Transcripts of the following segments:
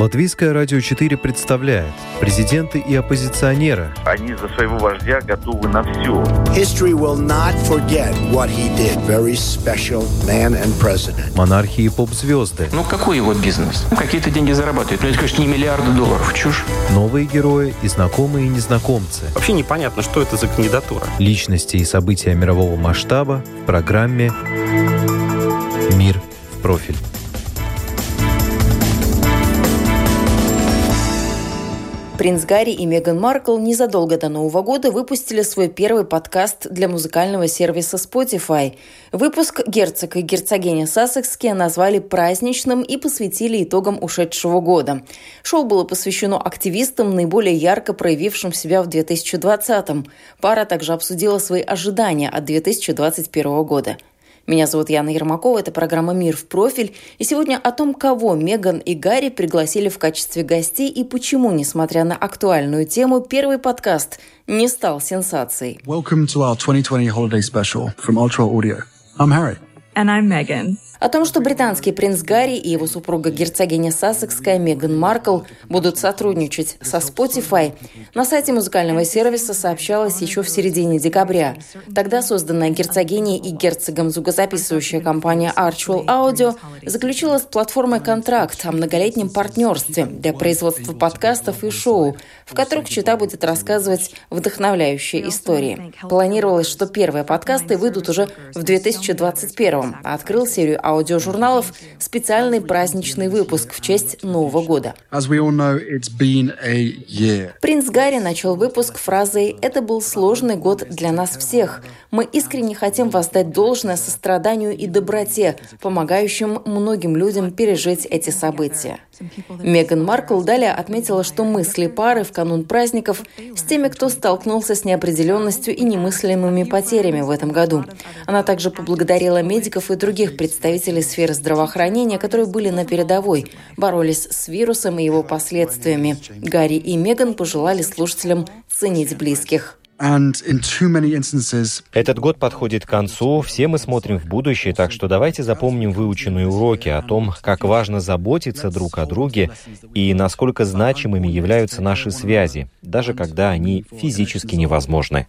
Латвийское радио 4 представляет президенты и оппозиционеры. Они за своего вождя готовы на все. History will not forget what he did. Very special man and president. Монархии и поп-звезды. Ну какой его бизнес? Ну, какие-то деньги зарабатывает. Ну это, конечно, не миллиарды долларов. Чушь. Новые герои и знакомые и незнакомцы. Вообще непонятно, что это за кандидатура. Личности и события мирового масштаба в программе Принц Гарри и Меган Маркл незадолго до Нового года выпустили свой первый подкаст для музыкального сервиса Spotify. Выпуск «Герцог и герцогиня Сассекские» назвали праздничным и посвятили итогам ушедшего года. Шоу было посвящено активистам, наиболее ярко проявившим себя в 2020-м. Пара также обсудила свои ожидания от 2021 года – меня зовут Яна Ермакова, это программа «Мир в профиль». И сегодня о том, кого Меган и Гарри пригласили в качестве гостей и почему, несмотря на актуальную тему, первый подкаст не стал сенсацией. Welcome to our 2020 holiday special from Ultra Audio. I'm Harry. And I'm Megan. О том, что британский принц Гарри и его супруга герцогиня Сассекская Меган Маркл будут сотрудничать со Spotify, на сайте музыкального сервиса сообщалось еще в середине декабря. Тогда созданная герцогиней и герцогом звукозаписывающая компания Archual Audio заключила с платформой контракт о многолетнем партнерстве для производства подкастов и шоу, в которых чита будет рассказывать вдохновляющие истории. Планировалось, что первые подкасты выйдут уже в 2021, а открыл серию аудиожурналов специальный праздничный выпуск в честь Нового года. Принц Гарри начал выпуск фразой «Это был сложный год для нас всех. Мы искренне хотим воздать должное состраданию и доброте, помогающим многим людям пережить эти события». Меган Маркл далее отметила, что мысли пары в канун праздников с теми, кто столкнулся с неопределенностью и немыслимыми потерями в этом году. Она также поблагодарила медиков и других представителей сферы здравоохранения, которые были на передовой, боролись с вирусом и его последствиями. Гарри и Меган пожелали слушателям ценить близких. Этот год подходит к концу, все мы смотрим в будущее, так что давайте запомним выученные уроки о том, как важно заботиться друг о друге и насколько значимыми являются наши связи, даже когда они физически невозможны.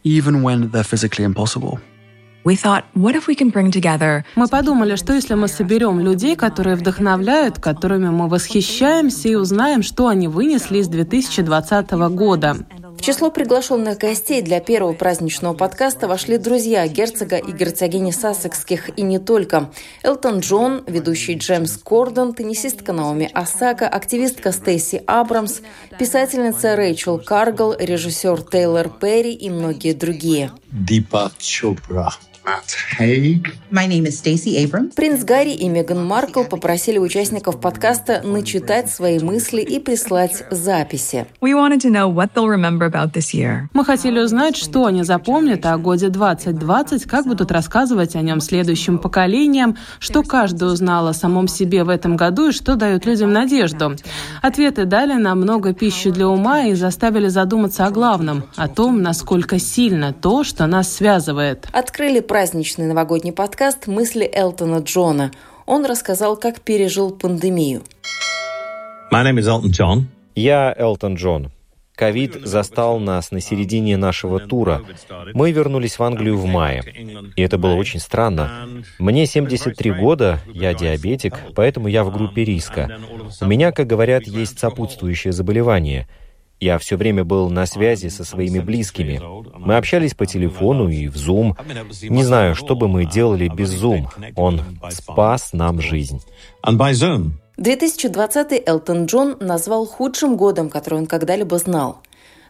Мы подумали, что если мы соберем людей, которые вдохновляют, которыми мы восхищаемся и узнаем, что они вынесли из 2020 года. В число приглашенных гостей для первого праздничного подкаста вошли друзья герцога и герцогини Сассекских и не только. Элтон Джон, ведущий Джеймс Кордон, теннисистка Наоми Осака, активистка Стейси Абрамс, писательница Рэйчел Каргл, режиссер Тейлор Перри и многие другие. Дипа Чопра. Matt Haig. My name is Stacey Abrams. Принц Гарри и Меган Маркл попросили участников подкаста начитать свои мысли и прислать записи. We wanted to know what they'll remember about this year. Мы хотели узнать, что они запомнят о годе 2020, как будут рассказывать о нем следующим поколениям, что каждый узнал о самом себе в этом году и что дает людям надежду. Ответы дали нам много пищи для ума и заставили задуматься о главном, о том, насколько сильно то, что нас связывает. Открыли праздничный новогодний подкаст «Мысли Элтона Джона». Он рассказал, как пережил пандемию. My name is Elton John. Я Элтон Джон. Ковид застал нас на середине нашего тура. Мы вернулись в Англию в мае. И это было очень странно. Мне 73 года, я диабетик, поэтому я в группе риска. У меня, как говорят, есть сопутствующее заболевание – я все время был на связи со своими близкими. Мы общались по телефону и в Zoom. Не знаю, что бы мы делали без Zoom. Он спас нам жизнь. 2020 Элтон Джон назвал худшим годом, который он когда-либо знал.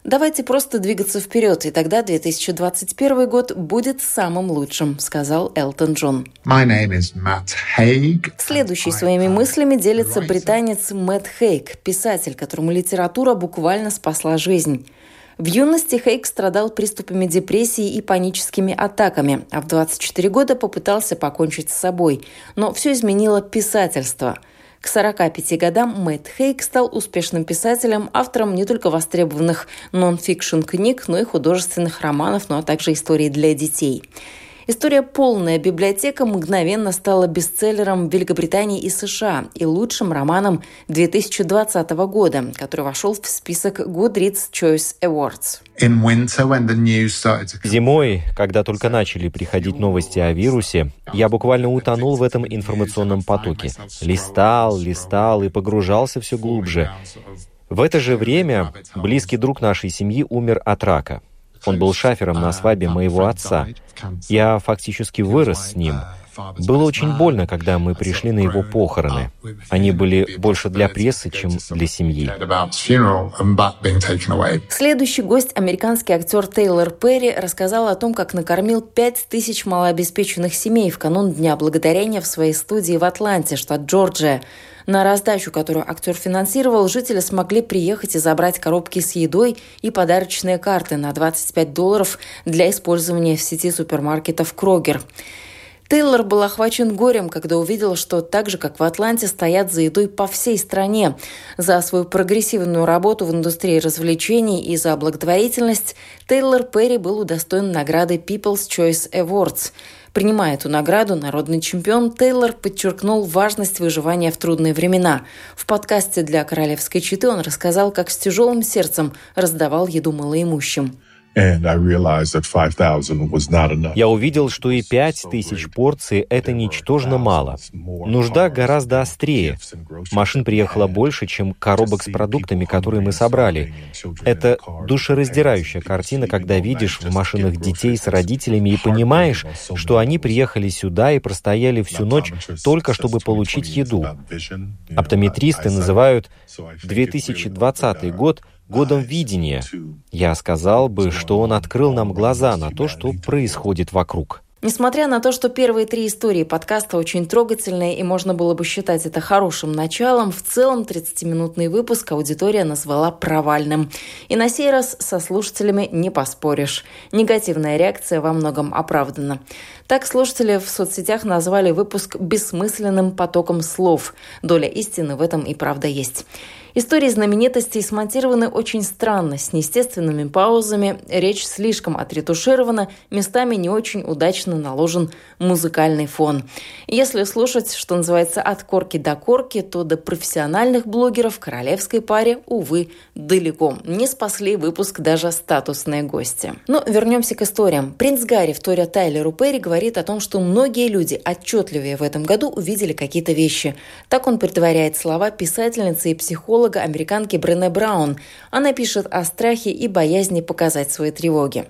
Давайте просто двигаться вперед, и тогда 2021 год будет самым лучшим, сказал Элтон Джон. Следующий своими мыслями делится британец Мэтт Хейг, писатель, которому литература буквально спасла жизнь. В юности Хейк страдал приступами депрессии и паническими атаками, а в 24 года попытался покончить с собой. Но все изменило писательство – к 45 годам Мэтт Хейк стал успешным писателем, автором не только востребованных нон-фикшн книг, но и художественных романов, ну а также историй для детей. История «Полная библиотека» мгновенно стала бестселлером в Великобритании и США и лучшим романом 2020 года, который вошел в список Goodreads Choice Awards. Зимой, когда только начали приходить новости о вирусе, я буквально утонул в этом информационном потоке. Листал, листал и погружался все глубже. В это же время близкий друг нашей семьи умер от рака – он был шафером на свадьбе моего отца. Я фактически вырос с ним. Было очень больно, когда мы пришли на его похороны. Они были больше для прессы, чем для семьи. Следующий гость, американский актер Тейлор Перри, рассказал о том, как накормил пять тысяч малообеспеченных семей в канун Дня Благодарения в своей студии в Атланте, штат Джорджия. На раздачу, которую актер финансировал, жители смогли приехать и забрать коробки с едой и подарочные карты на 25 долларов для использования в сети супермаркетов «Крогер». Тейлор был охвачен горем, когда увидел, что так же, как в Атланте, стоят за едой по всей стране. За свою прогрессивную работу в индустрии развлечений и за благотворительность Тейлор Перри был удостоен награды People's Choice Awards – Принимая эту награду, народный чемпион Тейлор подчеркнул важность выживания в трудные времена. В подкасте для королевской читы он рассказал, как с тяжелым сердцем раздавал еду малоимущим. Я увидел, что и пять тысяч порций – это ничтожно мало. Нужда гораздо острее. Машин приехало больше, чем коробок с продуктами, которые мы собрали. Это душераздирающая картина, когда видишь в машинах детей с родителями и понимаешь, что они приехали сюда и простояли всю ночь только чтобы получить еду. Оптометристы называют 2020 год годом видения. Я сказал бы, что он открыл нам глаза на то, что происходит вокруг. Несмотря на то, что первые три истории подкаста очень трогательные и можно было бы считать это хорошим началом, в целом 30-минутный выпуск аудитория назвала провальным. И на сей раз со слушателями не поспоришь. Негативная реакция во многом оправдана. Так слушатели в соцсетях назвали выпуск бессмысленным потоком слов. Доля истины в этом и правда есть. Истории знаменитостей смонтированы очень странно, с неестественными паузами, речь слишком отретуширована, местами не очень удачно наложен музыкальный фон. Если слушать, что называется, от корки до корки, то до профессиональных блогеров королевской паре, увы, далеко. Не спасли выпуск даже статусные гости. Но вернемся к историям. Принц Гарри, вторя Тайлеру Перри, говорит о том, что многие люди отчетливее в этом году увидели какие-то вещи. Так он притворяет слова писательницы и психолога американки Брене Браун. Она пишет о страхе и боязни показать свои тревоги.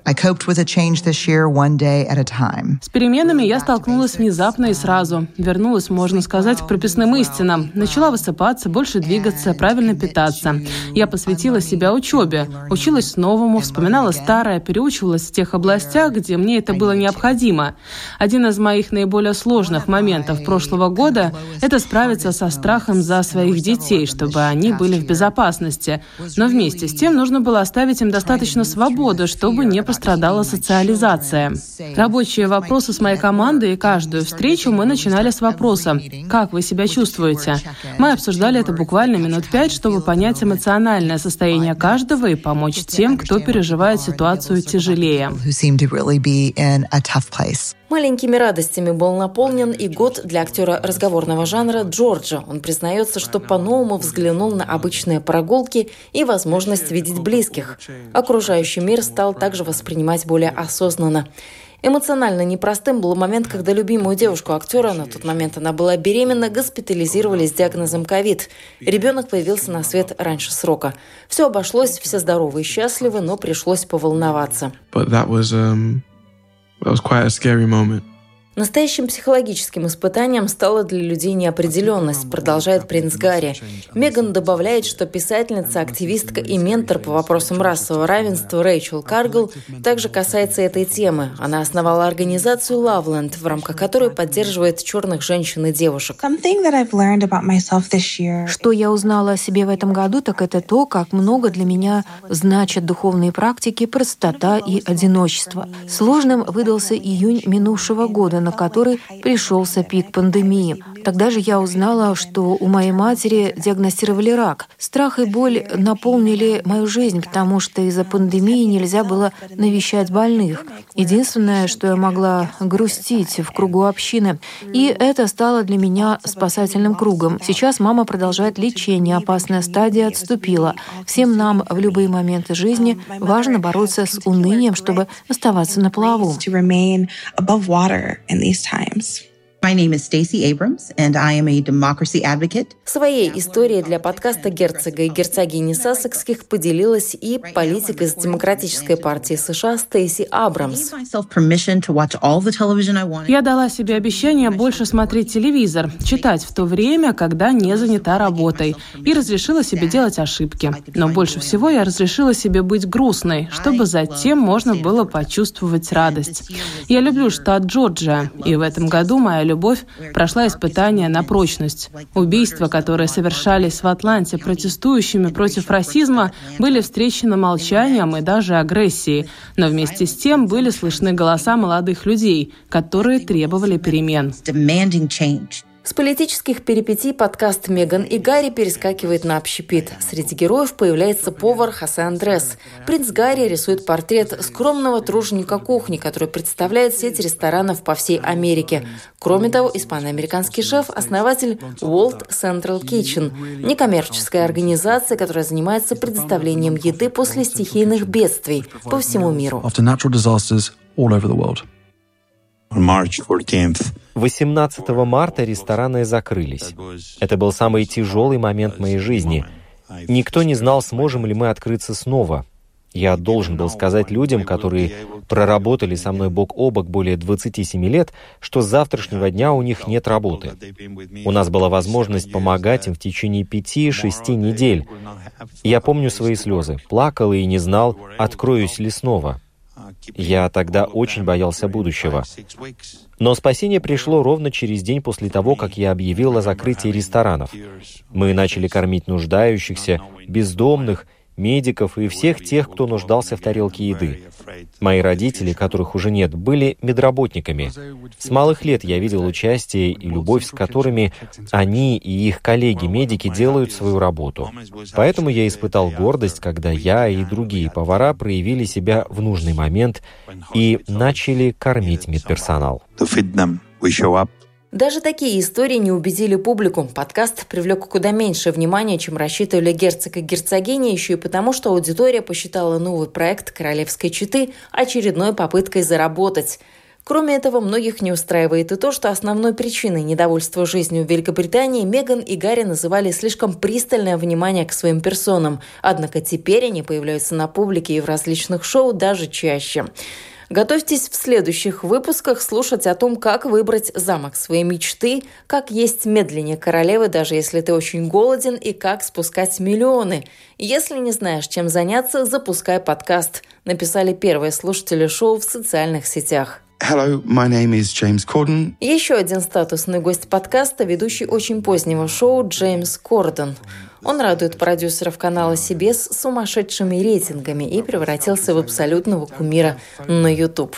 С переменами я столкнулась внезапно и сразу. Вернулась, можно сказать, к прописным истинам. Начала высыпаться, больше двигаться, правильно питаться. Я посвятила себя учебе. Училась новому, вспоминала старое, переучивалась в тех областях, где мне это было необходимо. Один из моих наиболее сложных моментов прошлого года – это справиться со страхом за своих детей, чтобы они были в безопасности. Но вместе с тем нужно было оставить им достаточно свободы, чтобы не пострадала социализация. Рабочие вопросы с моей командой и каждую встречу мы начинали с вопроса «Как вы себя чувствуете?». Мы обсуждали это буквально минут пять, чтобы понять эмоциональное состояние каждого и помочь тем, кто переживает ситуацию тяжелее. Маленькими радостями был наполнен и год для актера разговорного жанра Джорджа. Он признается, что по-новому взглянул на обычные прогулки и возможность видеть близких. Окружающий мир стал также воспринимать более осознанно. Эмоционально непростым был момент, когда любимую девушку актера, на тот момент она была беременна, госпитализировали с диагнозом ковид. Ребенок появился на свет раньше срока. Все обошлось, все здоровы и счастливы, но пришлось поволноваться. But that was, um... That was quite a scary moment. Настоящим психологическим испытанием стала для людей неопределенность, продолжает принц Гарри. Меган добавляет, что писательница, активистка и ментор по вопросам расового равенства Рэйчел Каргл также касается этой темы. Она основала организацию Loveland, в рамках которой поддерживает черных женщин и девушек. Что я узнала о себе в этом году, так это то, как много для меня значат духовные практики, простота и одиночество. Сложным выдался июнь минувшего года, на который пришелся пик пандемии. Тогда же я узнала, что у моей матери диагностировали рак. Страх и боль наполнили мою жизнь, потому что из-за пандемии нельзя было навещать больных. Единственное, что я могла грустить в кругу общины. И это стало для меня спасательным кругом. Сейчас мама продолжает лечение, опасная стадия отступила. Всем нам в любые моменты жизни важно бороться с унынием, чтобы оставаться на плаву. in these times. My name is Stacey Abrams, and I am a democracy advocate. Своей историей для подкаста герцога и герцогини Сассекских поделилась и политик из Демократической партии США Стейси Абрамс. Я дала себе обещание больше смотреть телевизор, читать в то время, когда не занята работой, и разрешила себе делать ошибки. Но больше всего я разрешила себе быть грустной, чтобы затем можно было почувствовать радость. Я люблю штат Джорджия, и в этом году моя любовь прошла испытание на прочность. Убийства, которые совершались в Атланте протестующими против расизма, были встречены молчанием и даже агрессией, но вместе с тем были слышны голоса молодых людей, которые требовали перемен. С политических перипетий подкаст «Меган и Гарри» перескакивает на общепит. Среди героев появляется повар Хосе Андрес. Принц Гарри рисует портрет скромного труженика кухни, который представляет сеть ресторанов по всей Америке. Кроме того, испано-американский шеф – основатель World Central Kitchen, некоммерческая организация, которая занимается предоставлением еды после стихийных бедствий по всему миру. 18 марта рестораны закрылись. Это был самый тяжелый момент моей жизни. Никто не знал, сможем ли мы открыться снова. Я должен был сказать людям, которые проработали со мной бок о бок более 27 лет, что с завтрашнего дня у них нет работы. У нас была возможность помогать им в течение пяти-шести недель. Я помню свои слезы, плакал и не знал, откроюсь ли снова. Я тогда очень боялся будущего. Но спасение пришло ровно через день после того, как я объявил о закрытии ресторанов. Мы начали кормить нуждающихся, бездомных медиков и всех тех, кто нуждался в тарелке еды. Мои родители, которых уже нет, были медработниками. С малых лет я видел участие и любовь, с которыми они и их коллеги-медики делают свою работу. Поэтому я испытал гордость, когда я и другие повара проявили себя в нужный момент и начали кормить медперсонал. Даже такие истории не убедили публику. Подкаст привлек куда меньше внимания, чем рассчитывали герцог и герцогиня, еще и потому, что аудитория посчитала новый проект «Королевской четы» очередной попыткой заработать. Кроме этого, многих не устраивает и то, что основной причиной недовольства жизнью в Великобритании Меган и Гарри называли слишком пристальное внимание к своим персонам. Однако теперь они появляются на публике и в различных шоу даже чаще. Готовьтесь в следующих выпусках слушать о том, как выбрать замок своей мечты, как есть медленнее королевы, даже если ты очень голоден, и как спускать миллионы. Если не знаешь, чем заняться, запускай подкаст. Написали первые слушатели шоу в социальных сетях. Hello, my name is James Corden. Еще один статусный гость подкаста, ведущий очень позднего шоу Джеймс Кордон. Он радует продюсеров канала CBS сумасшедшими рейтингами и превратился в абсолютного кумира на YouTube.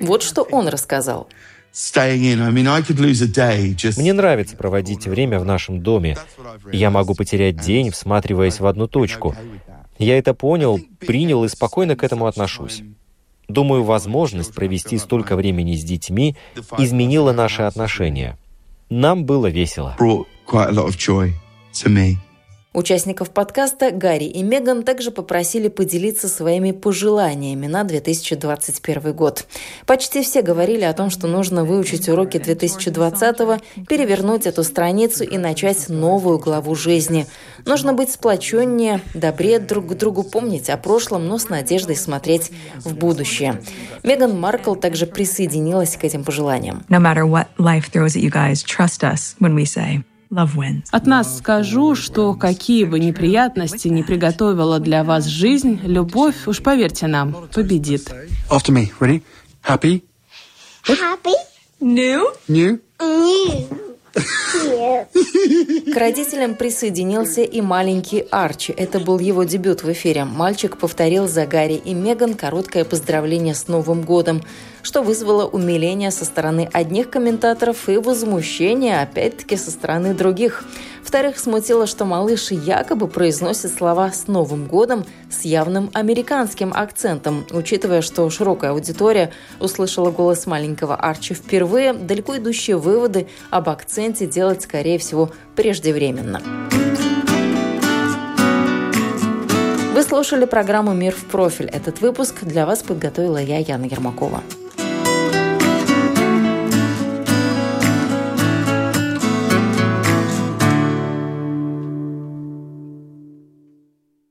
Вот что он рассказал. Мне нравится проводить время в нашем доме. Я могу потерять день, всматриваясь в одну точку. Я это понял, принял и спокойно к этому отношусь. Думаю, возможность провести столько времени с детьми изменила наши отношения. Нам было весело. Участников подкаста Гарри и Меган также попросили поделиться своими пожеланиями на 2021 год. Почти все говорили о том, что нужно выучить уроки 2020-го, перевернуть эту страницу и начать новую главу жизни. Нужно быть сплоченнее, добрее друг к другу, помнить о прошлом, но с надеждой смотреть в будущее. Меган Маркл также присоединилась к этим пожеланиям. No matter what life throws at you guys, trust us when we say от нас скажу, что какие бы неприятности не приготовила для вас жизнь, любовь, уж поверьте нам, победит. After me. Ready? Happy? Happy? New? New? New. К родителям присоединился и маленький Арчи. Это был его дебют в эфире. Мальчик повторил за Гарри и Меган короткое поздравление с Новым годом, что вызвало умиление со стороны одних комментаторов и возмущение, опять-таки, со стороны других. Вторых смутило, что малыш якобы произносит слова «с Новым годом» с явным американским акцентом. Учитывая, что широкая аудитория услышала голос маленького Арчи впервые, далеко идущие выводы об акценте делать, скорее всего, преждевременно. Вы слушали программу «Мир в профиль». Этот выпуск для вас подготовила я, Яна Ермакова.